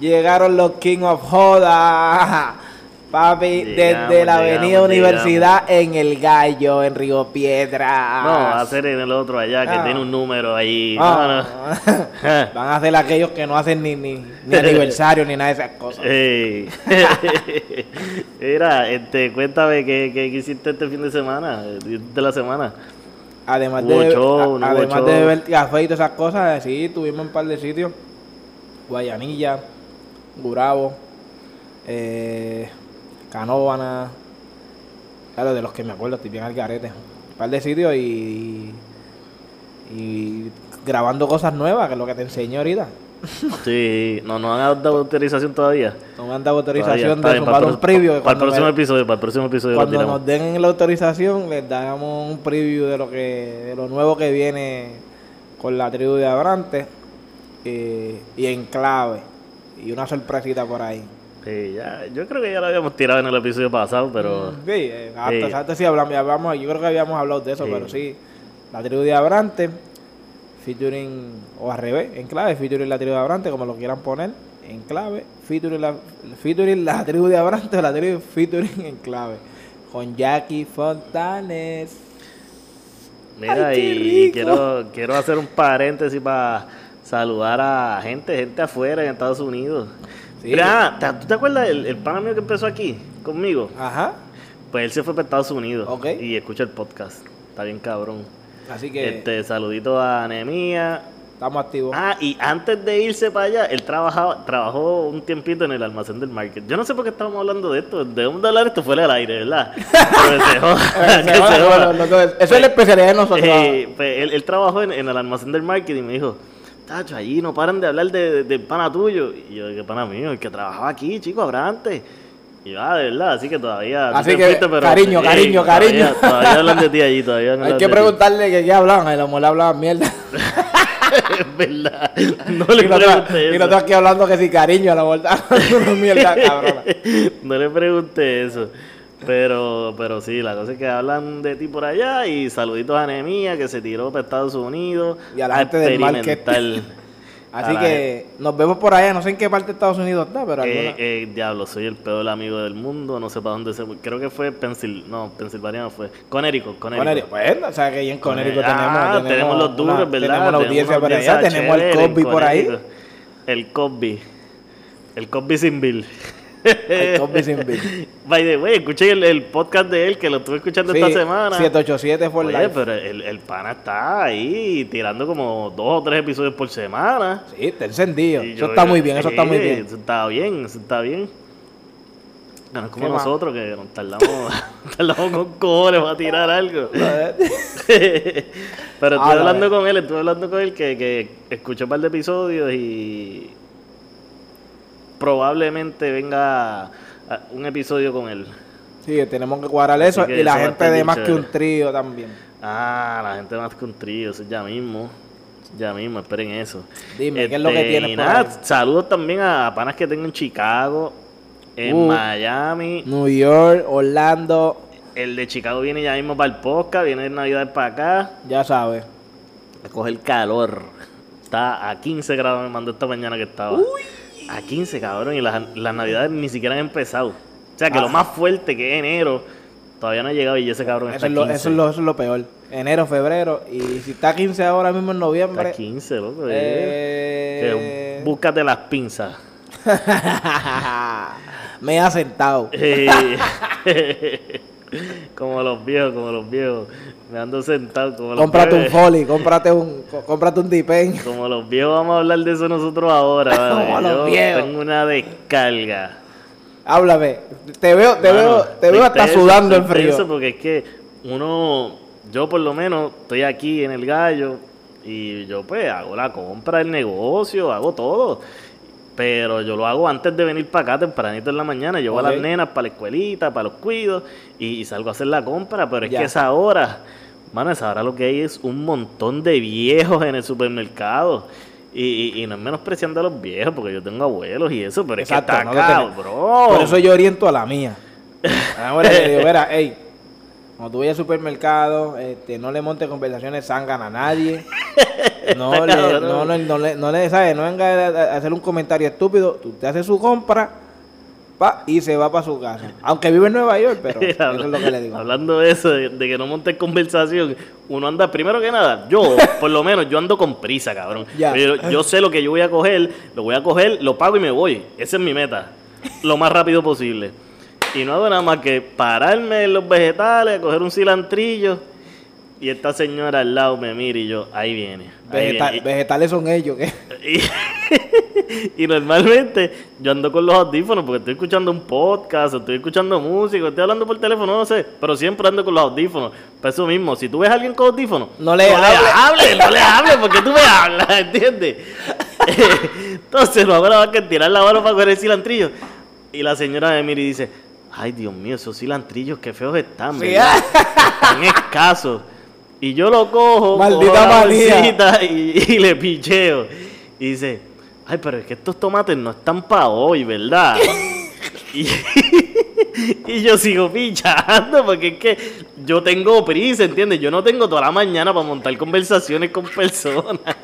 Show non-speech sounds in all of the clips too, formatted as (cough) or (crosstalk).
Llegaron los King of Joda. (laughs) Papi, Llegamos, desde la Avenida llegamos, Universidad en El Gallo, en Río Piedra. No, va a ser en el otro allá que Ah. tiene un número ahí. Ah. No, no. (laughs) Van a ser aquellos que no hacen ni, ni, ni (laughs) aniversario ni nada de esas cosas. Mira, este, cuéntame qué, qué, hiciste este fin de semana, de la semana. Además de, show, a- además show. de beber café y todas esas cosas, sí, tuvimos un par de sitios. Guayanilla, Gurabo, eh, Canóvana. Claro, de los que me acuerdo, estoy bien al garete. Un par de sitios y, y grabando cosas nuevas, que es lo que te enseño ahorita. Sí, no nos han dado autorización todavía. No me han dado autorización de para, un preview. para el próximo me- episodio, para el próximo episodio Cuando nos den la autorización, les damos un preview de lo que de lo nuevo que viene con la tribu de Abrante eh, y en clave y una sorpresita por ahí. Sí, ya, yo creo que ya lo habíamos tirado en el episodio pasado, pero Sí, eh, hasta, Sí. hasta sí hablamos, yo creo que habíamos hablado de eso, Sí. pero sí, la tribu de Abrante, featuring, o al revés, en clave, featuring la tribu de Abrante, como lo quieran poner, en clave, featuring la, featuring la tribu de Abrante o la tribu featuring en clave, con Jackie Fontanes. Mira, Ay, y quiero, quiero hacer un paréntesis para saludar a gente, gente afuera en Estados Unidos. Sí. Mira, ¿te- ¿tú te acuerdas el, el pana mío que empezó aquí conmigo? Ajá. Pues él se fue para Estados Unidos Ok. y escucha el podcast. Está bien cabrón. Así que Este, saludito a Anemia. estamos activos. Ah, y antes de irse para allá, él trabajaba, trabajó un tiempito en el almacén del market. Yo no sé por qué estábamos hablando de esto. Debemos de hablar esto fuera del aire, ¿verdad? Eso es la especialidad de nosotros. Eh, pues, él, él trabajó en, en el almacén del market y me dijo, Tacho, allí no paran de hablar de, de- del pana tuyo. Y yo, ¿qué pana mío? El que trabajaba aquí, chico, Abrante. Y yo, ah, de verdad, así que todavía. Así que, fuiste, pero- cariño, cariño, todavía- cariño. Todavía hablan de ti allí, todavía (laughs) hablan Hay que preguntarle que qué hablaban. El amor hablaban mierda. (laughs) es verdad. No le y pregunté y eso. nosotros aquí hablando que si cariño, a la vuelta. Mierda, cabrona. no le pregunté eso. Pero, pero sí, la cosa es que hablan de ti por allá y saluditos a Anemia que se tiró para Estados Unidos. Y a la gente del market. experimentar. (laughs) Así A la que nos vemos por allá. No sé en qué parte de Estados Unidos está, pero Eh, alguna- eh, diablo, soy el peor amigo del mundo, no sé para dónde se fue. Creo que fue Pensil, no, Pensilvania no fue. Connecticut, Connecticut. Conérico. Pues, o sea, que ahí en Conérico Ah, tenemos, tenemos los duros, una- ¿verdad? Tenemos la audiencia por allá. Tenemos en Cosby por ahí. Connecticut. El Cosby. El Cosby sin Bill. Cosby (laughs) sin bill. By the way, escuché el, el podcast de él que lo estuve escuchando Sí, esta semana. 787 for Oye, life. pero el, el pana está ahí tirando como dos o tres episodios por semana. Sí, está encendido. Y Eso yo- está yo- muy bien, eso está muy bien. Eso está bien, eso está bien. No es como ¿Qué más? nosotros que nos tardamos, (laughs) tardamos con cojones para tirar algo. (laughs) Pero estuve Ah, la hablando verdad. con él, estuve hablando con él que, que escuchó un par de episodios y probablemente venga un episodio con él. Sí, tenemos que cuadrar eso. que Y la eso gente de más que un trío también. Ah, la gente más que un trío, eso es ya mismo. Ya mismo, esperen eso. Dime, ¿qué es lo que Este, tienes y por nada, ahí? Saludos también a panas que tengo en Chicago, en Uh. Miami. New York, Orlando, El de Chicago viene ya mismo para el podcast, viene de Navidad para acá. ya sabes. A coger calor. Está a 15 grados, me mandó esta mañana que estaba. A 15, cabrón, y las, las navidades ni siquiera han empezado. O sea que Ah. lo más fuerte que es enero, todavía no ha llegado y ese cabrón Eso está es, a lo, 15. eso, es lo, eso es lo peor. Enero, febrero. Y si está 15 ahora mismo en Está noviembre. a 15, loco. eh. eh, búscate las pinzas. (laughs) Me ha sentado. Eh, (laughs) como los viejos, como los viejos. Me ando sentado como los Cómprate un viejos. folly, cómprate un, có- cómprate un dipen. Como los viejos vamos a hablar de eso nosotros ahora. ¿vale? Como los Yo viejos. tengo una descarga. Háblame. Te veo, te Mano, veo, te veo hasta sudando en frío. Porque es que uno, yo por lo menos estoy aquí en el gallo y yo pues hago la compra del negocio, hago todo. Pero yo lo hago antes de venir para acá, tempranito en la mañana. Llevo a Ok. las nenas para la escuelita, para los cuidos, y, y salgo a hacer la compra. Pero es Ya. que esa hora, mano, esa hora lo que hay es un montón de viejos en el supermercado. Y, y, y no es menospreciando a los viejos, porque yo tengo abuelos y eso, pero Exacto, es que no está tenemos. cabrón. Por eso yo oriento a la mía. (laughs) Ahora le digo, mira, hey, cuando tú vayas al supermercado, este, no le montes conversaciones zangan a nadie. No le, no, no, no le, no le, ¿sabes? No venga a, a hacer un comentario estúpido. Tú te haces su compra pa, y se va para su casa. Aunque vive en Nueva York, pero (laughs) eso es lo que le digo. Hablando de eso, de, de que no montes conversación, uno anda, primero que nada, yo, (laughs) por lo menos, yo ando con prisa, cabrón. Ya. Yo, yo sé lo que yo voy a coger, lo voy a coger, lo pago y me voy. Esa es mi meta. Lo más rápido posible. Y no hago nada más que pararme en los vegetales, coger un cilantrillo. Y esta señora al lado me mira y yo, ahí viene. ahí Vegeta- viene. vegetales son ellos. ¿qué? (laughs) Y, y normalmente yo ando con los audífonos porque estoy escuchando un podcast, estoy escuchando música, estoy hablando por teléfono, no sé, pero siempre ando con los audífonos. Por eso mismo, si tú ves a alguien con audífonos, No le hable. hables, no le hables porque tú me hablas, (laughs) ¿entiendes? (laughs) Entonces no habrá que tirar la mano para coger el cilantrillo. Y la señora me mira y dice, ay Dios mío, esos cilantrillos qué feos están, ¿verdad? Están escasos. Y yo lo cojo, Maldita cojo y, y le picheo. Y dice, ay, pero es que estos tomates no están para hoy, ¿verdad? y, (laughs) y yo sigo pichando porque es que yo tengo prisa, ¿entiendes? Yo no tengo toda la mañana para montar conversaciones con personas.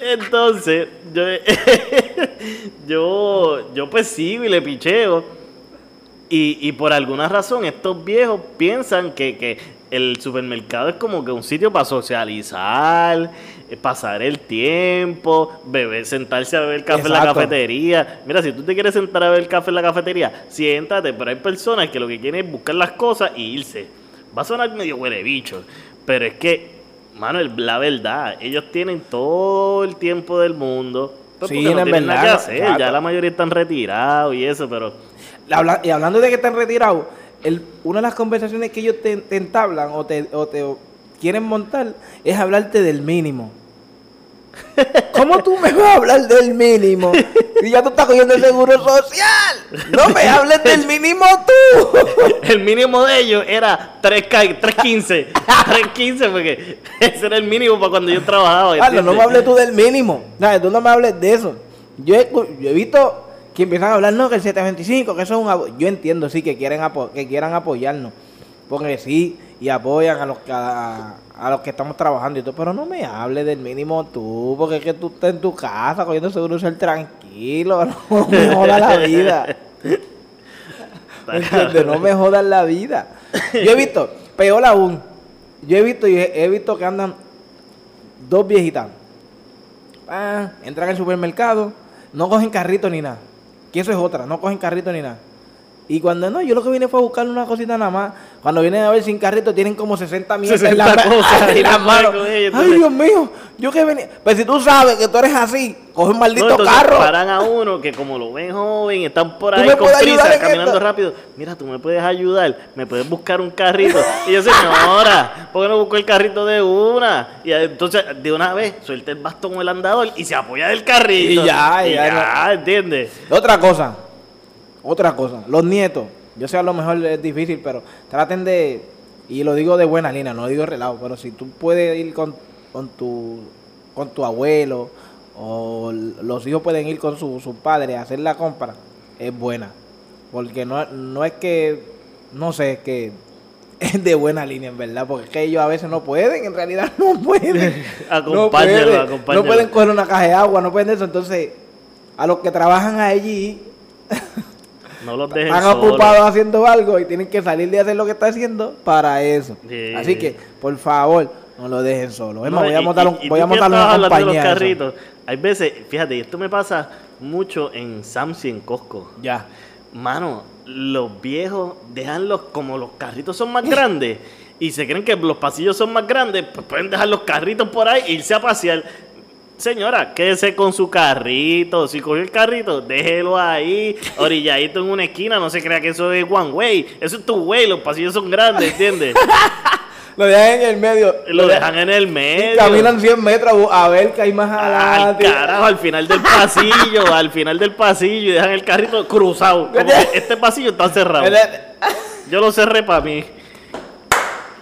Entonces, yo, (laughs) yo, yo pues sigo y le picheo. Y, y por alguna razón estos viejos piensan que, que el supermercado es como que un sitio para socializar, eh, pasar el tiempo, beber, sentarse a beber café en la cafetería. Mira, si tú te quieres sentar a beber café en la cafetería, siéntate, pero hay personas que lo que quieren es buscar las cosas y irse. Va a sonar medio huele bicho, pero es que, mano, la verdad, ellos tienen todo el tiempo del mundo. pues, Sí, no en tienen nada que verdad, hacer, ya la mayoría están retirados y eso, pero... Habla- y hablando de que están retirados, el, una de las conversaciones que ellos te, te entablan o te, o te quieren montar es hablarte del mínimo. (laughs) ¿Cómo tú me vas a hablar del mínimo? Si ya tú estás cogiendo el seguro social. No me hables del mínimo tú. (laughs) El mínimo de ellos era 3 3.15. 3.15 porque ese era el mínimo para cuando yo trabajaba. Carlos, no me hables tú del mínimo. No, tú no me hables de eso. Yo he, yo he visto que empiezan a hablar, no, que el 725, que eso es un... abo-". Yo entiendo, sí, que, quieren que quieran apoyarnos. Porque sí, y apoyan a los, a, los que estamos trabajando y todo. Pero no me hables del mínimo tú, porque es que tú estás en tu casa cogiendo seguro social tranquilo. (laughs) No me jodas la vida. No me jodas la vida. Yo he visto, peor aún, yo he visto y he, he visto que andan dos viejitas. Ah, entran al supermercado, no cogen carrito ni nada. Que eso es otra, no cogen carrito ni nada. Y cuando no, yo lo que vine fue a buscar una cosita nada más. Cuando vienen a ver sin carrito, tienen como 60 mierdas en 60 la cosas (laughs) en las manos. Ay, Dios mío, yo que venía. Pues si tú sabes que tú eres así, coge un maldito No, carro. paran a uno que como lo ven joven, están por ¿Tú ahí con prisa, caminando esto? rápido. Mira, tú me puedes ayudar, me puedes buscar un carrito. Y yo, señora, ¿por qué no busco el carrito de una? Y entonces, de una vez, suelta el bastón o el andador y se apoya del carrito. Y ya, y ya, ya, ¿entiendes? Otra cosa, otra cosa, los nietos, yo sé a lo mejor es difícil, pero traten de, y lo digo de buena línea, no digo relajo, pero si tú puedes ir con, con tu con tu abuelo o los hijos pueden ir con su, su padre a hacer la compra, es buena. Porque no, no es que, no sé, es que es de buena línea en verdad, porque es que ellos a veces no pueden, en realidad no pueden. (laughs) no, pueden no pueden coger una caja de agua, no pueden eso. Entonces, a los que trabajan allí, (laughs) No los dejen están solos. ocupados haciendo algo y tienen que salir de hacer lo que está haciendo para eso. Sí. Así que, por favor, no lo dejen solo. Es más, No, voy a montar, un, y- voy a montar una de compañía. los carritos. Hay veces, fíjate, y esto me pasa mucho en Sam's y en Costco. Ya. Mano, los viejos dejan los, como los carritos son más grandes y se creen que los pasillos son más grandes, pues pueden dejar los carritos por ahí e irse a pasear. Señora, quédese con su carrito. Si cogió el carrito, déjelo ahí, orilladito en una esquina. No se crea que eso es one way. Eso es tu way. Los pasillos son grandes, ¿entiendes? (laughs) Lo dejan en el medio. Lo dejan en el medio. Caminan 100 metros a ver que hay más Al adelante. carajo, al final del pasillo, al final del pasillo y dejan el carrito cruzado. Como que (laughs) este pasillo está cerrado. Yo lo cerré para mí.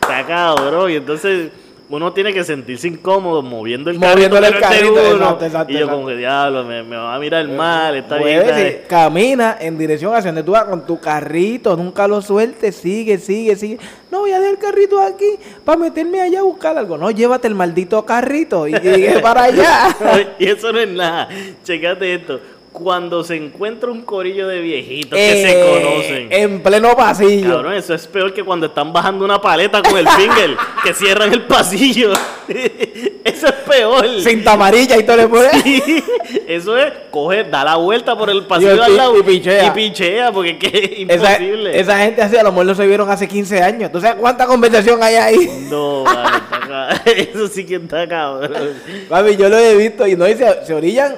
Está cabrón. Y entonces uno tiene que sentirse incómodo moviendo el Moviendo el que no es de carrito, uno. exacto, exacto, y yo como que diablo, me, me va a mirar mal, está bien. Muévete, está bien". camina en dirección hacia donde tú vas con tu carrito, nunca lo sueltes, sigue, sigue, sigue. No voy a dejar el carrito aquí para meterme allá a buscar algo. No, llévate el maldito carrito y llegué para allá. (laughs) y eso no es nada. Checate esto. Cuando se encuentra un corillo de viejitos que se Eh, conocen. En pleno pasillo. Cabrón, eso es peor que cuando están bajando una paleta con el finger, (laughs) que cierran el pasillo. (laughs) eso es peor. Cinta amarilla y todo le pones. Sí, Eso es, coge, da la vuelta por el pasillo al lado y pichea. y pichea, porque es Esa, imposible. esa gente así a lo mejor no se vieron hace 15 años. ¿Tú sabes cuánta conversación hay ahí? No, vale, está (laughs) eso sí que está cabrón. Papi, yo lo he visto y no y se, se orillan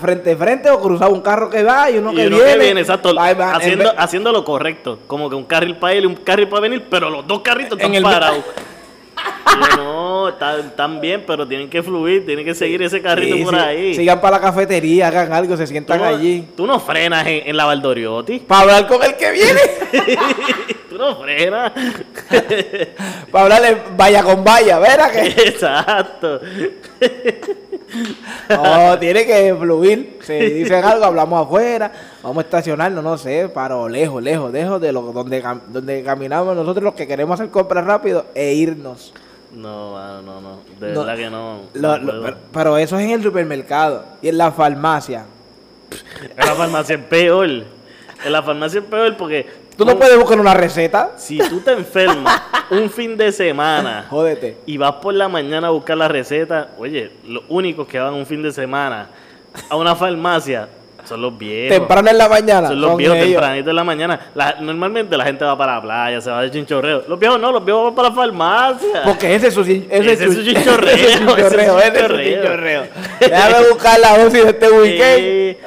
frente a frente o cruzado un carro que va y uno, Y que, uno viene. que viene, exacto, Va- va- en haciendo, vez- haciendo lo correcto. Como que un carril para él y un carril para venir, pero los dos carritos están el- parados. (laughs) Yo, no, están, bien, pero tienen que fluir, tienen que seguir ese carrito Sí, por sí. ahí. Sigan para la cafetería, hagan algo, se Tú sientan no, allí. tú no frenas en, en la Valdoriotti. Para hablar con el que viene. (laughs) tú no frenas. (laughs) para hablarle vaya con vaya, ¿verdad? Que... Exacto. No, tiene que fluir. Si dicen algo, hablamos afuera. Vamos a estacionarnos, no sé, para lejos, lejos, lejos de lo, donde, cam- donde caminamos nosotros los que queremos hacer compras rápido e irnos. No, no, no. De No. verdad que no. Lo- no lo- puedo. pero, pero eso es en el supermercado y en la farmacia. En la farmacia es peor. En la farmacia es peor porque. Tú no puedes buscar una receta. Si tú te enfermas (laughs) un fin de semana Jódete. y vas por la mañana a buscar la receta, oye, los únicos que van un fin de semana a una farmacia son los viejos. Temprano en la mañana. Son los son viejos ellos. tempranito en la mañana. La- normalmente la gente va para la playa, se va de chinchorreo. Los viejos no, los viejos van para la farmacia. Porque ese es su, ese Ese es su chin- (laughs) chinchorreo, ese es su chinchorreo, ese es su chinchorreo. Déjame buscar la dosis de este weekend. Eh,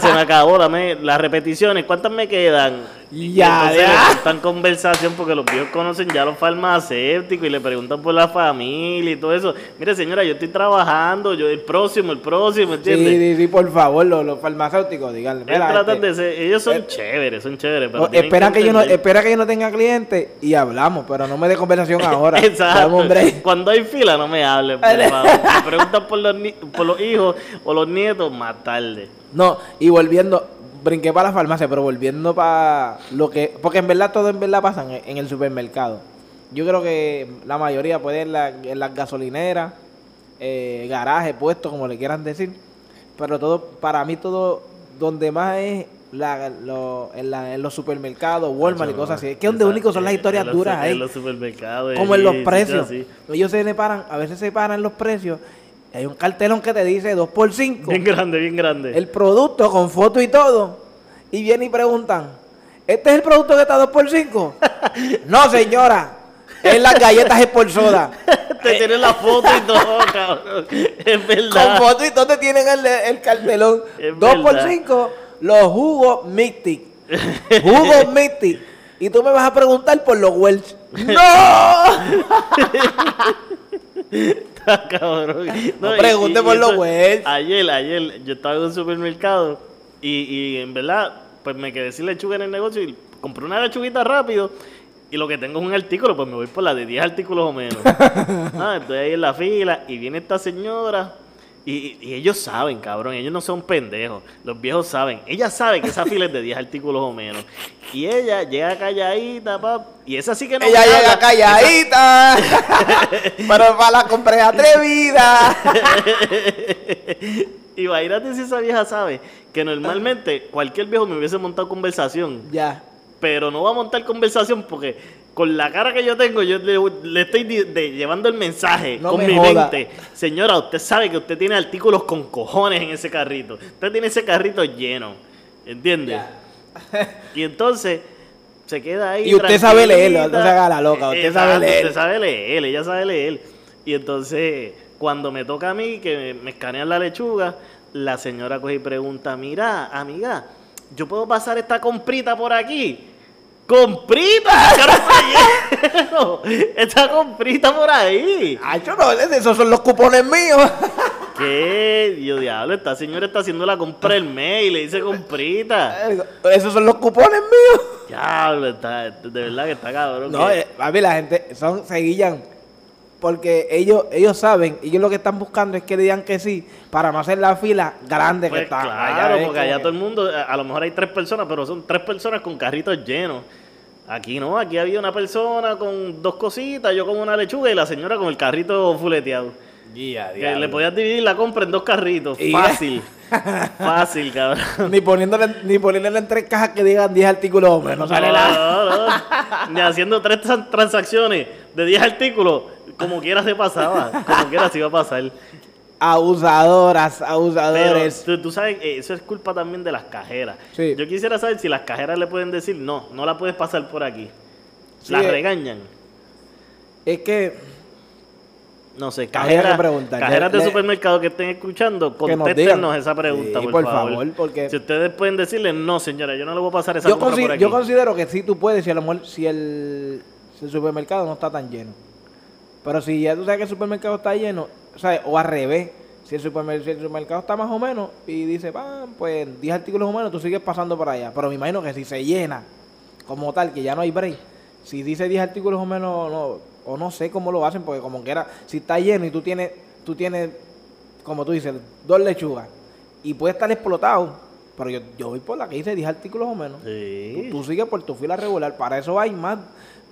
se me acabó dame las repeticiones. ¿Cuántas me quedan? Ya, ya. le están conversación porque los viejos conocen ya a los farmacéuticos y le preguntan por la familia y todo eso. Mire, señora, yo estoy trabajando, yo el próximo, el próximo, ¿entiendes? sí, sí, por favor, los, los farmacéuticos, díganle. Ellos mira, tratan este, de ser, ellos son eh, chéveres, son chéveres, pero espera, que yo no, espera que yo no tenga clientes y hablamos, pero no me dé conversación (laughs) ahora. Exacto. Cuando hay fila, no me favor. Me (laughs) preguntan por los, por los hijos o los nietos más tarde. No, y volviendo, brinqué para la farmacia, pero volviendo para lo que. Porque en verdad todo en verdad pasa en, en el supermercado. Yo creo que la mayoría puede en, la- en las gasolineras, eh, garajes, puestos, como le quieran decir. Pero todo, para mí, todo donde más es la- lo- en, la- en los supermercados, Walmart y cosas así. Es que donde único son las en historias los- duras En ahí. los supermercados. Como en los precios. Ellos se separan, a veces se separan los precios. Hay un cartelón que te dice 2 por 5 Bien grande, bien grande. el producto con foto y todo. Y vienen y preguntan, ¿este es el producto que está 2 por 5 (laughs) no, señora. Es las galletas es por soda. (laughs) Te tienen la foto y todo, (laughs) cabrón. Es Con verdad. foto y todo te tienen el, el cartelón. Es 2 por verdad. 5 los jugos Mystic. Jugos Mystic. Y tú me vas a preguntar por los Welch. ¡No! Está cabrón. No pregunte por los Welch. Ayer, ayer, yo estaba en un supermercado y, y en verdad, pues me quedé sin lechuga en el negocio y compré una lechuguita rápido. Y lo que tengo es un artículo, pues me voy por la de 10 artículos o menos. (laughs) Ah, estoy ahí en la fila y viene esta señora. Y, y ellos saben, cabrón, ellos no son pendejos. Los viejos saben. Ella sabe que esa (laughs) fila es de 10 artículos o menos. Y ella llega calladita, pap. Y esa sí que no Ella me llega habla. calladita. (laughs) (laughs) pero para la compra atrevida. Imagínate si esa vieja sabe que normalmente cualquier viejo me hubiese montado conversación, ya. pero no va a montar conversación porque con la cara que yo tengo, yo le, le estoy de- llevando el mensaje No con me mi joda. mente. Señora, usted sabe que usted tiene artículos con cojones en ese carrito. Usted tiene ese carrito lleno. ¿Entiende? Ya. Y entonces se queda ahí. Y usted sabe leerlo, no se haga la loca, usted sabe leer. Usted sabe leer, ella sabe leer. Y entonces, cuando me toca a mí, que me, me escanean la lechuga, la señora coge y pregunta, mira, amiga, ¿yo puedo pasar esta comprita por aquí? ¡Comprita! Diablo, (laughs) esta comprita por ahí. Acho, no, esos son los cupones míos. (laughs) ¿Qué? Dios diablo, esta señora está haciendo la compra el mes y le dice comprita. Esos son los cupones míos. Diablo, está, de verdad que está cabrón. No, eh, a mí la gente son se guillan porque ellos ellos saben y ellos lo que están buscando es que le digan que sí para no hacer la fila grande que Pues está. claro, es porque como allá que- todo el mundo, a lo mejor hay tres personas, pero son tres personas con carritos llenos. Aquí no, aquí había una persona con dos cositas, yo con una lechuga y la señora con el carrito fuleteado. Ya, Que diablo. le podías dividir la compra en dos carritos. Y- Fácil. (laughs) Fácil, cabrón. ni poniéndole ni poniéndole en tres cajas que digan 10 artículos, hombre, no sale nada. No, no, (laughs) Ni haciendo tres tran- transacciones de 10 artículos, como quiera se pasaba. Como quiera se iba a pasar. Abusadoras, Pero abusadores. tú, tú sabes, eh, eso es culpa también de las cajeras. Sí. Yo quisiera saber si las cajeras le pueden decir, no, no la puedes pasar por aquí. Sí, las eh. regañan. Es que No sé, cajeras, cajeras de Le- supermercado que estén escuchando, contéstenos esa pregunta, Sí, por, por favor. favor, porque- Si ustedes pueden decirle, no, señora, yo no le voy a pasar esa yo, por aquí. yo considero que sí tú puedes si a lo mejor si el, si el supermercado no está tan lleno. Pero si ya tú sabes que el supermercado está lleno, o sea, o al revés, si el, supermer- si el supermercado está más o menos y dice, "Ah, pues 10 artículos o menos, tú sigues pasando por allá. Pero me imagino que si se llena como tal, que ya no hay break, si dice 10 artículos o menos, no, o no sé cómo lo hacen, porque como que era, si está lleno y tú tienes, tú tienes, como tú dices, dos lechugas y puede estar explotado, pero yo, yo voy por la que dice 10 artículos o menos. Sí. Tú, tú sigues por tu fila regular. Para eso hay más.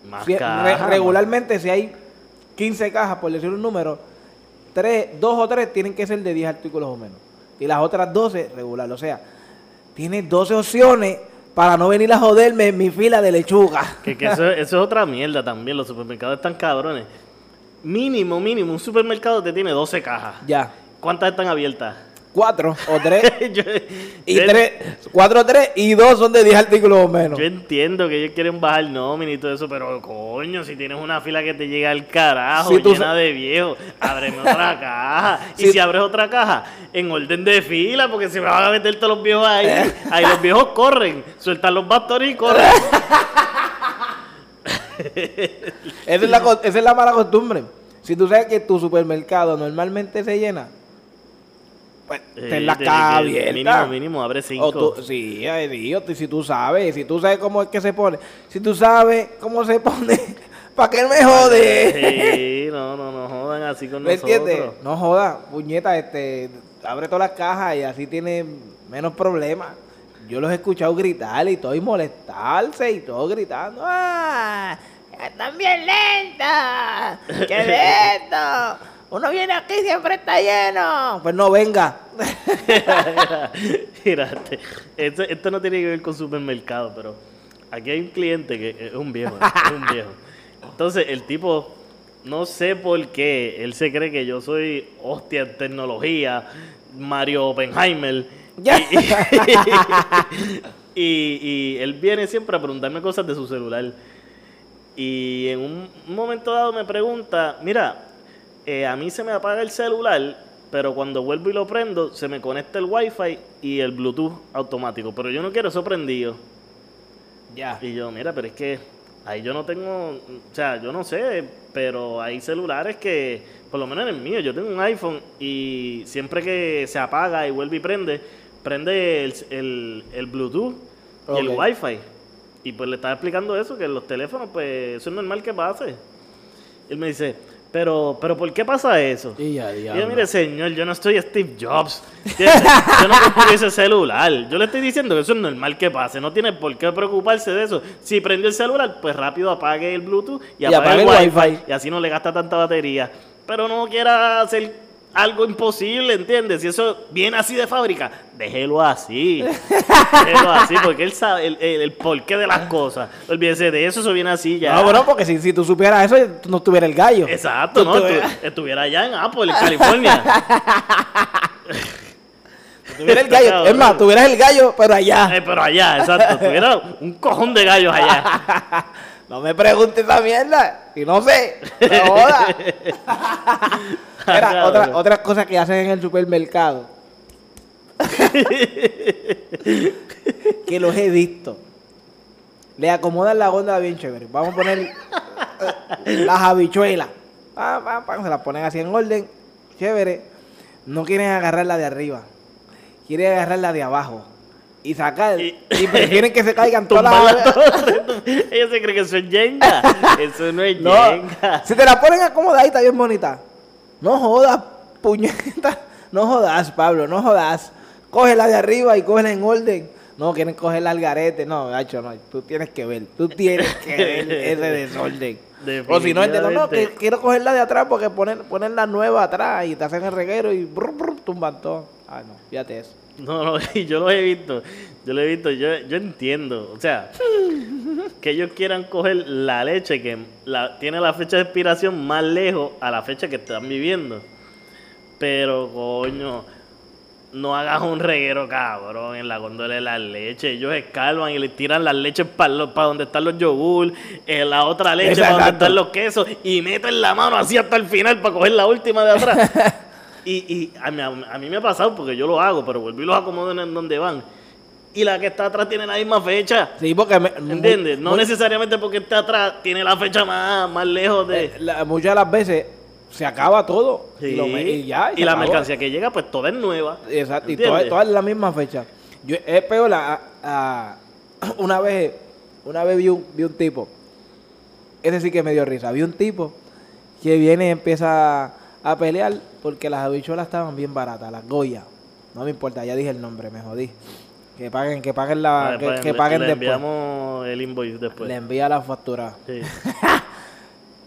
Más Si- regularmente, si hay 15 cajas, por decir un número, tres, dos o tres tienen que ser de 10 artículos o menos. Y las otras 12 regular. O sea, tienes 12 opciones para no venir a joderme en mi fila de lechuga. Que, que eso, (laughs) eso es otra mierda también. Los supermercados están cabrones. Mínimo, mínimo, un supermercado te tiene 12 cajas. Ya. ¿Cuántas están abiertas? Cuatro o tres. (laughs) yo, y yo- tres, cuatro o tres y dos son de 10 artículos o menos. yo entiendo que ellos quieren bajar nómina y todo eso, pero coño, si tienes una fila que te llega al carajo, Si llena de viejos, ábreme otra (laughs) caja. Y Si- abres otra caja, en orden de fila, porque se me van a meter todos los viejos ahí. (laughs) Ahí los viejos corren, sueltan los bastones y corren. Esa es, la, esa es la mala costumbre. Si tú sabes que tu supermercado normalmente se llena, pues ten la Eh, abierta. Mínimo, mínimo, abre cinco. O tú, sí, ay, Dios, si tú sabes, si tú sabes cómo es que se pone, si tú sabes cómo se pone, (laughs) ¿para qué me jode? Sí, no, no, no jodan así con ¿Me nosotros. entiendes? No joda, puñeta, este, abre todas las cajas y así tiene menos problemas. Yo los he escuchado gritar y todo y molestarse y todo gritando. ¡Ah! ¡Están bien lentas! ¡Qué (laughs) lento! Uno viene aquí y siempre está lleno. Pues no venga. (laughs) Este- esto, esto no tiene que ver con supermercado, pero aquí hay un cliente que es un viejo, es un (laughs) viejo. Entonces, el tipo, no sé por qué, él se cree que yo soy hostia en tecnología, Mario Oppenheimer. (laughs) Y- y él viene siempre a preguntarme cosas de su celular. Y en un momento dado me pregunta, mira, eh, a mí se me apaga el celular, pero cuando vuelvo y lo prendo, se me conecta el wifi y el bluetooth automático. Pero yo no quiero eso prendido. Ya. Y yo, mira, pero es que ahí yo no tengo, o sea, yo no sé, pero hay celulares que, por lo menos en el mío, yo tengo un iPhone y siempre que se apaga y vuelve y prende, prende el, el, el Bluetooth y el. Wi-Fi. Y pues le estaba explicando eso, que en los teléfonos, pues eso es normal que pase. Él me dice, pero, pero ¿por qué pasa eso? Y ya, Y yo, diablo. mire, señor, yo no estoy Steve Jobs. Yo no compré ese celular. Yo le estoy diciendo que eso es normal que pase. No tiene por qué preocuparse de eso. Si prendió el celular, pues rápido apague el Bluetooth y, Y apague, apague el, el Wi-Fi. Wi-Fi. Y así no le gasta tanta batería. Pero no quiera hacer algo imposible, ¿entiendes? Si eso viene así de fábrica, déjelo así. (laughs) déjelo así, porque él sabe el, el- el porqué de las cosas. Olvídese de eso, eso viene así ya. No, bueno, porque si, si tú supieras eso, tú no tuviera el gallo. Exacto, Tú ¿no? tuvieras- Estu- estuviera allá en Apple, en California. (laughs) tuviera el gallo. Es más, tuvieras el gallo, pero allá. Eh, pero allá, exacto. Tuviera un cojón de gallos allá. (laughs) No me preguntes esa mierda. Y no sé. No (laughs) joda. Cabrón. (laughs) otra, otras cosas que hacen en el supermercado. (laughs) que los he visto. le acomodan la góndola bien chévere. Vamos a poner eh, las habichuelas. Pam, pam, pam, se las ponen así en orden, chévere. No quieren agarrar la de arriba, quieren agarrar la de abajo. Y sacar, y, Y- prefieren que se caigan (laughs) todas las. (laughs) Ellos se creen que eso es Jenga. Eso no es (laughs) No, Jenga. si te la ponen acomodadita bien bonita. No jodas, puñeta. No jodas, Pablo, no jodas. Coge la de arriba y cógela en orden. No, quieren coger al garete. No, gacho, no. Tú tienes que ver. Tú tienes que ver ese desorden. O si no, el de no, no, que quiero coger la de atrás porque ponen, ponen la nueva atrás y te hacen el reguero y brr, brr, tumban todo. Ay, no, fíjate eso. (laughs) No, no, yo lo he visto. Yo lo he visto. Yo, yo entiendo. O sea, que ellos quieran coger la leche que la, tiene la fecha de expiración más lejos a la fecha que están viviendo. Pero, coño, no hagas un reguero, cabrón, en la góndola de la leche. Ellos escalvan y le tiran las leches para donde están los yogur, en la otra leche para donde están los quesos, y meten la mano así hasta el final para coger la última de atrás. (laughs) y y a, mí, a mí me ha pasado porque yo lo hago, pero vuelvo y los acomodo en donde van. Y la que está atrás tiene la misma fecha. Sí, porque me, ¿Entiendes? No necesariamente porque está atrás tiene la fecha más, más lejos de... eh, la- muchas de las veces se acaba todo. Sí. Y, lo me- y ya. Y la mercancía que llega, pues toda es nueva. Exacto, y todas todas en la misma fecha. Yo, es peor, a- a- (clears throat) una vez, una vez vi un, vi un tipo, ese sí que me dio risa, vi un tipo que viene y empieza a pelear porque las habichuelas estaban bien baratas, las Goya. No me importa, ya dije el nombre, me jodí. Que paguen, que paguen la, Vale, que, pues, que le- paguen le después. enviamos el invoice después. Le envía la factura. Sí. (laughs)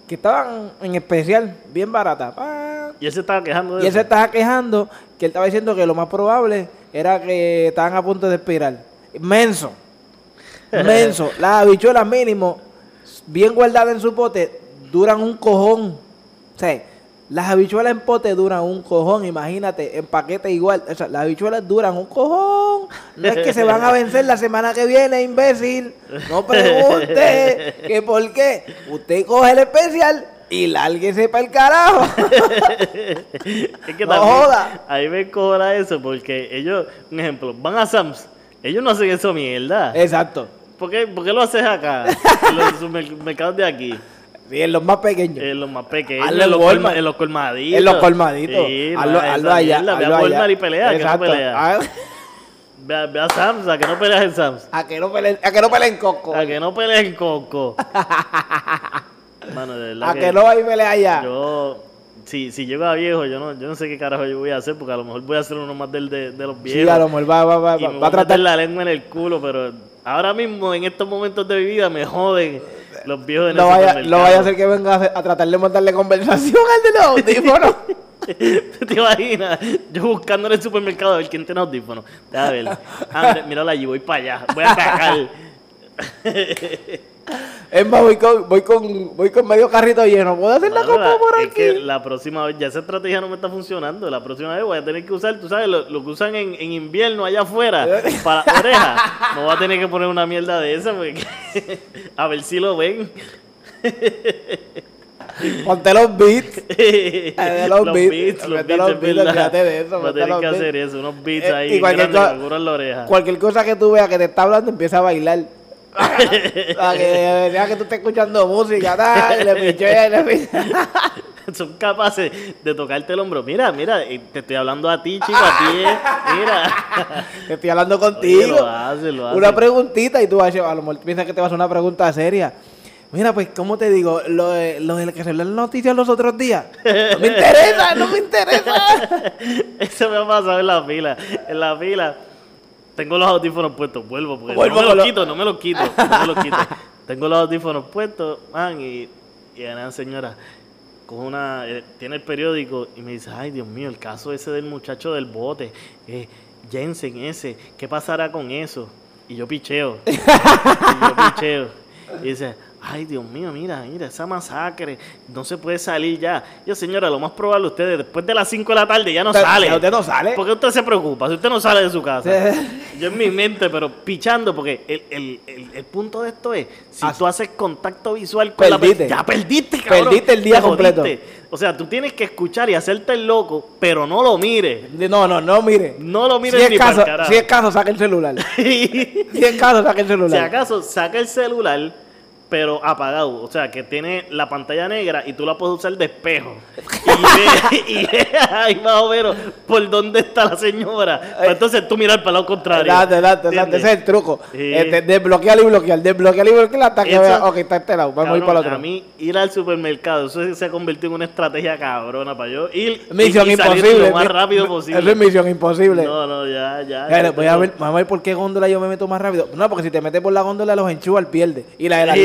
Que estaban en especial, bien baratas. Pa, Y él se estaba quejando de Y él se estaba quejando que él estaba diciendo que lo más probable era que estaban a punto de expirar. Menso. (laughs) Menso. Las habichuelas mínimo, bien guardadas en su pote, duran un cojón. O sea, las habichuelas en pote duran un cojón, imagínate, en paquete igual. O sea, las habichuelas duran un cojón. No es que se van a vencer la semana que viene, imbécil. No pregunte (laughs) que por qué. Usted coge el especial y lárguese para el carajo. (laughs) Es que No también, joda. Ahí me cobra eso porque ellos, un ejemplo, van a Sam's. Ellos no hacen eso mierda. Exacto. ¿Por qué, por qué lo haces acá? (laughs) En los supermercados de aquí. Sí, en los más pequeños. En los más pequeños. Hazlo En los, en Walmart. colma- en los colmaditos. en los colmaditos. Sí, hazlo, hazlo allá. mierda. Ve hazlo a. Walmart y pelea. que no Exacto. pelea. Ah, Ve, a- ve a Sam's, a que no peleas en Sam's. A que no peleen, a que no peleen coco. A que no peleas en Coco. (laughs) Mano, de verdad A que no hay pelea allá. Yo, si, si llego a viejo, yo no, yo no sé qué carajo yo voy a hacer, porque a lo mejor voy a hacer uno más del de, de los viejos. Sí, a lo mejor va, va, va, y va, me va voy a tratar. la lengua en el culo, pero ahora mismo, en estos momentos de mi vida, me joden los viejos en No vaya, no vaya a ser que venga a, a tratar de montarle conversación al de los audífonos. (laughs) ¿Te imaginas? Yo buscando en el supermercado a ver quién tiene audífonos. Déjame ver. André, mírala allí, voy para allá. Voy a cagar. (laughs) es más, voy con, voy con, voy con medio carrito lleno. ¿Puedo hacer la copa por es que aquí? la próxima vez, ya esa estrategia no me está funcionando. La próxima vez voy a tener que usar, tú sabes, lo, lo que usan en, en invierno allá afuera (laughs) para orejas. Me voy a tener que poner una mierda de esa porque (laughs) a ver si lo ven. (laughs) Ponte los beats. los beats, los vete beats, los beats, verdad. olvídate de eso, Voy a tener los que beats. hacer eso, unos beats Eh, ahí y cualquier grandes la oreja. Cualquier cosa que tú veas que te está hablando, empieza a bailar. Para (laughs) que vea que tú estás escuchando música, tal, le le. Son capaces de tocarte el hombro. Mira, mira, eh, te estoy hablando a ti, chico, a ti, eh. Mira. Que (laughs) estoy hablando Oye, contigo. lo hace, lo hace. Una preguntita y tú vas a, a lo mejor piensas que te vas a hacer una pregunta seria. Mira, pues, ¿cómo te digo? Lo de, lo de que se las noticias los otros días. No me interesa, no me interesa. (laughs) Eso me ha pasado en la fila. En la fila. Tengo los audífonos puestos, vuelvo, porque Vuelvo no me los lo- quito, no me los quito, no me los quito. (laughs) Tengo los audífonos puestos, man, y, y una señora coge una, eh, tiene el periódico y me dice, ay Dios mío, el caso ese del muchacho del bote, eh, Jensen ese, ¿qué pasará con eso? Y yo picheo, y yo picheo, y dice, ay Dios mío, mira, mira, esa masacre, no se puede salir ya. Yo, señora, lo más probable, ustedes después de las 5 de la tarde ya no Usted- sale. usted no sale. ¿Por qué usted se preocupa? Si usted no sale de su casa. (laughs) Yo en mi mente, pero pichando, porque el, el, el, el punto de esto es, si Haz- tú haces contacto visual con la persona, ya perdiste, cabrón. Perdiste el día completo. O sea, tú tienes que escuchar y hacerte el loco, pero no lo mires. No, no, no, mire. No lo Si mires es ni caso, carajo. si es caso, saca (laughs) el celular. si Si es caso, saca el celular. acaso, saca el celular, pero apagado. O sea, que tiene la pantalla negra y tú la puedes usar de espejo. (laughs) Y ve, ahí más o menos por dónde está la señora. Entonces tú miras para el lado contrario. Exacto, exacto. ¿Entiendes? Ese es el truco. Sí. Este, desbloquear y bloquear, desbloquear y bloquear hasta que Eso- vea, ok, está este lado, vamos a ir para el otro. A mí, ir al supermercado, eso se ha convertido en una estrategia cabrona para yo ir Misión y, y salir imposible. lo más rápido posible. Eso es misión imposible. No, no, ya, ya. Voy a ver, vamos a ver por qué góndola yo me meto más rápido. No, porque si te metes por la góndola los enchufas, pierde. Y la de las Sí,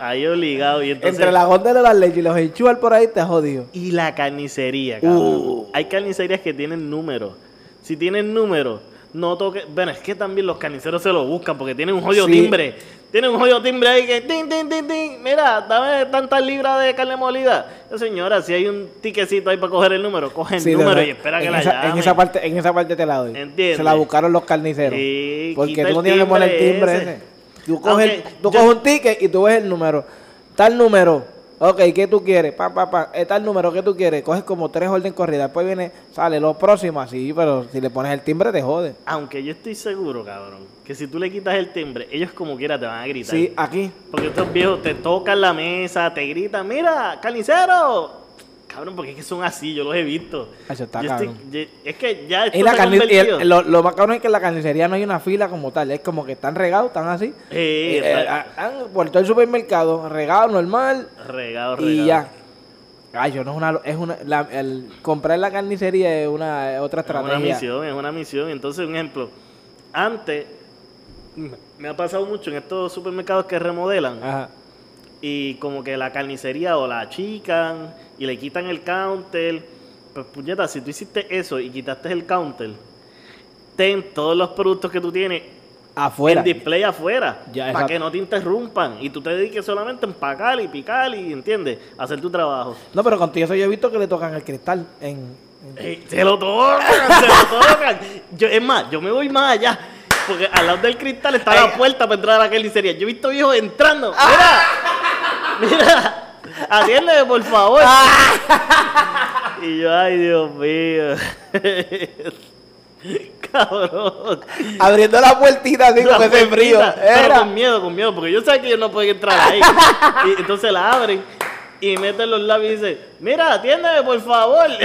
Ahí obligado. Y entonces, Entre la góndola de las leches y los enchufas por ahí te has jodido. Y la carnicería, cabrón. Uh. Hay carnicerías que tienen números. Si tienen números, no toque. Bueno, es que también los carniceros se lo buscan porque tienen un jodido Sí. timbre. Tienen un jodido timbre ahí que. Tin, tin, tin, tin. Mira, dame tantas libras de carne molida. Yo, señora, si hay un tiquecito ahí para coger el número, coge el Sí, número y espera que en la esa, llame. en esa parte En esa parte te la doy. Entiende. Se la buscaron los carniceros. Sí, porque tú no tienes que poner el timbre timbre ese. ese. Tú coges, tú yo- coges un ticket y tú ves el número. Tal número. Ok, ¿qué tú quieres? Pa, pa, pa. Eh, Tal número, ¿qué tú quieres? Coges como tres orden corrida. Después viene, sale los próximos así, pero si le pones el timbre te jode. Aunque yo estoy seguro, cabrón, que si tú le quitas el timbre, ellos como quiera te van a gritar. Sí, aquí. Porque estos viejos te tocan la mesa, te gritan, mira, carnicero. Cabrón, porque es que son así, yo los he visto. Eso está Yo es que ya esto la el- convertido- lo, lo más cabrón es que en la carnicería no hay una fila como tal. Es como que están regados, están así. Sí, Eh, eh, han por todo el supermercado, regado normal. regado, regado. Y ya. Ay, yo no es una. Es una la- el, comprar la carnicería es una es otra Es una estrategia. misión, es una misión. Entonces, un ejemplo, antes me ha pasado mucho en estos supermercados que remodelan Ajá. Y como que la carnicería o la achican y le quitan el counter. Pues puñeta, si tú hiciste eso y quitaste el counter, ten todos los productos que tú tienes Afuera. en display afuera Ya, para que no te interrumpan y tú te dediques solamente a empacar y picar y, ¿entiendes? Hacer tu trabajo. No, pero contigo eso yo he visto que le tocan el cristal en. en- Ey, se lo tocan, se lo tocan. Yo, es más, yo me voy más allá. Porque al lado del cristal está la puerta para entrar a la carnicería. Yo he visto viejos entrando. Mira, mira, atiéndeme, por favor. Y yo, ay, Dios mío. Cabrón. Abriendo la puertita así con ese frío. Pero Era. con miedo, con miedo, porque yo sé que ellos no pueden entrar ahí. y entonces la abren y meten los labios y dicen, mira, atiéndeme, por favor. (laughs)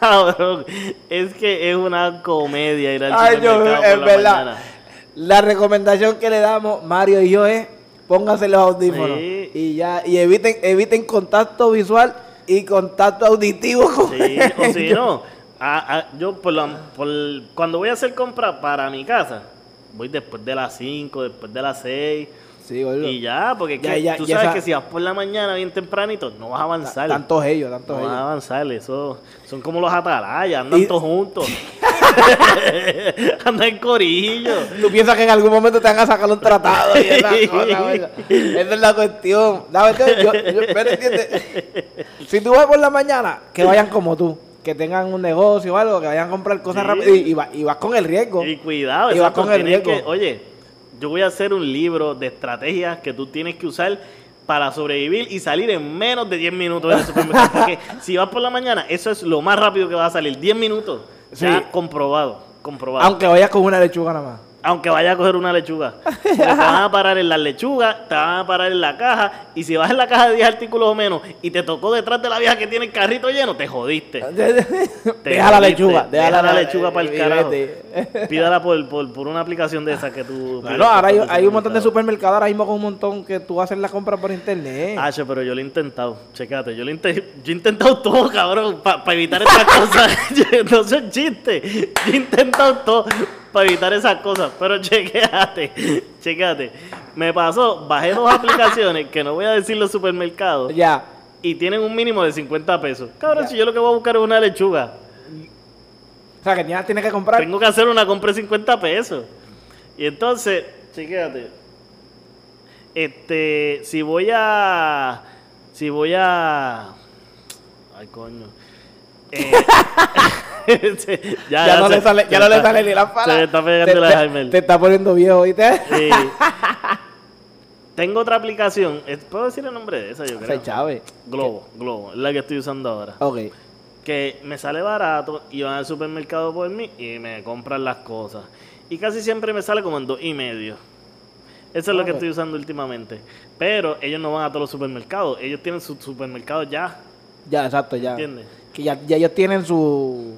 Cabrón, es que es una comedia ir al Ay, yo, es la verdad. mañana. La recomendación que le damos, Mario y yo, es pónganse los audífonos. Sí. Y ya, y eviten, eviten contacto visual y contacto auditivo con Sí, o si no, a- a- yo por la- por- cuando voy a hacer compra para mi casa, voy después de las 5, después de las 6. Sí, boludo. Y ya, porque es Ya, que ya, tú ya sabes esa- que si vas por la mañana bien tempranito, no vas a avanzar. Tantos ellos, tantos no vas a ellos. avanzar, eso son como los atalayas, andan Y- todos juntos. (laughs) andan en corillo. Tú piensas que en algún momento te van a sacar un tratado y esa (laughs) cosa, ¿verdad? Esa es la cuestión. La cuestión, yo, yo- pero entiende, si tú vas por la mañana, que vayan como tú, que tengan un negocio o algo, que vayan a comprar cosas Sí. rápido y, y, va- y vas con el riesgo. Y cuidado, Y va exacto, con el riesgo. que- oye, yo voy a hacer un libro de estrategias que tú tienes que usar para sobrevivir y salir en menos de 10 minutos del supermercado. (laughs) Porque si vas por la mañana, eso es lo más rápido que vas a salir. 10 minutos. Sí. Ya comprobado, comprobado. Aunque vayas con una lechuga nada más. Aunque vaya a coger una lechuga. Porque te van a parar en las lechugas, te van a parar en la caja. Y si vas en la caja de 10 artículos o menos y te tocó detrás de la vieja que tiene el carrito lleno, te jodiste. (laughs) Te deja la lechuga. Deja la lechuga para el y carajo. vete. Pídala por, por, por una aplicación de esa que tú. Bueno, ahora hay, un montón de supermercado. supermercados ahora mismo con un montón que tú haces la compra por internet. Ah, pero yo lo he intentado. Checate, yo lo he, inte- yo he intentado todo, cabrón, para evitar esas (laughs) cosas. (laughs) No son chistes. Yo he intentado todo para evitar esas cosas. Pero (laughs) chequéate, chequéate. Me pasó, bajé dos aplicaciones que no voy a decir los supermercados Ya. y tienen un mínimo de 50 pesos. Cabrón, si yo lo que voy a buscar es una lechuga, O sea, que ya tienes que comprar. tengo que hacer una compra de 50 pesos. Y entonces, chequéate. Este, si voy a. Si voy a. Ay, coño. Eh, (laughs) ya, ya, no se- le sale, ya no le sale ni la Se está te, la está poniendo viejo, ¿viste? Sí. (laughs) Tengo otra aplicación. eh, ¿Puedo decir el nombre de esa? Yo creo. chave. Globo, Globo. Es la que estoy usando ahora. Ok. que me sale barato y van al supermercado por mí y me compran las cosas. Y casi siempre me sale como en dos y medio. Eso es lo que estoy usando últimamente. Pero ellos no van a todos los supermercados. Ellos tienen sus supermercados ya. Ya, exacto, ya. ¿Entiendes? Que ya, ya ellos tienen su.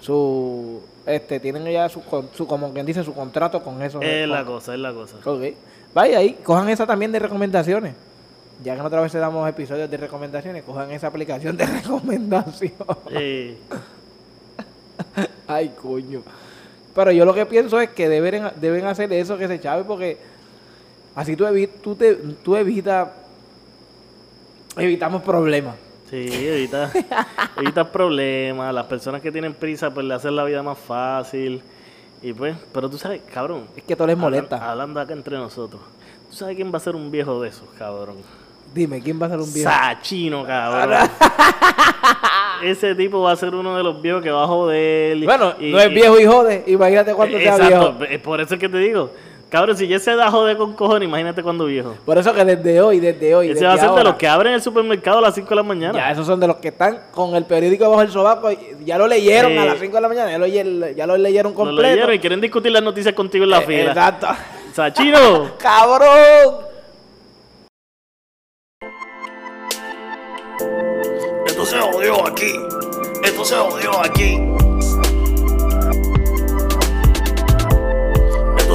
Su. Este, tienen ya su, su como quien dice, su contrato con eso. Es la cosa, es la cosa. Ok. Vaya ahí, cojan esa también de recomendaciones. Ya que otra vez damos episodios de recomendaciones, cojan esa aplicación de (laughs) recomendación. Eh, (laughs) Ay, coño. Pero yo lo que pienso es que deben, deben hacer eso que se chave porque así tú, evi- tú, te, tú evitas evitamos problemas. Sí, evita, (laughs) evitas problemas. Las personas que tienen prisa, pues le hacen la vida más fácil. Y pues, pero tú sabes, cabrón. Es que todo les hablan- molesta. Hablando acá entre nosotros. ¿Tú sabes quién va a ser un viejo de esos, cabrón? Dime, ¿quién va a ser un viejo? Sachino, cabrón. (laughs) Ese tipo va a ser uno de los viejos que va a joder. y- Bueno, y- no es viejo y jode. Imagínate cuando sea Exacto, viejo. por eso es que te digo. Cabrón, si ya se da a joder con cojones, imagínate cuando viejo. Por eso que desde hoy, desde hoy. Ese desde va a ser de los que abren el supermercado a las 5 de la mañana. Ya, esos son de los que están con el periódico bajo el sobaco. y Ya lo leyeron a las 5 de la mañana. Ya lo, ya lo leyeron Lo completo. leyeron y quieren discutir las noticias contigo en la Eh, fila. Exacto. Sachino. (laughs) ¡Cabrón! Esto se jodió aquí. Esto se jodió aquí.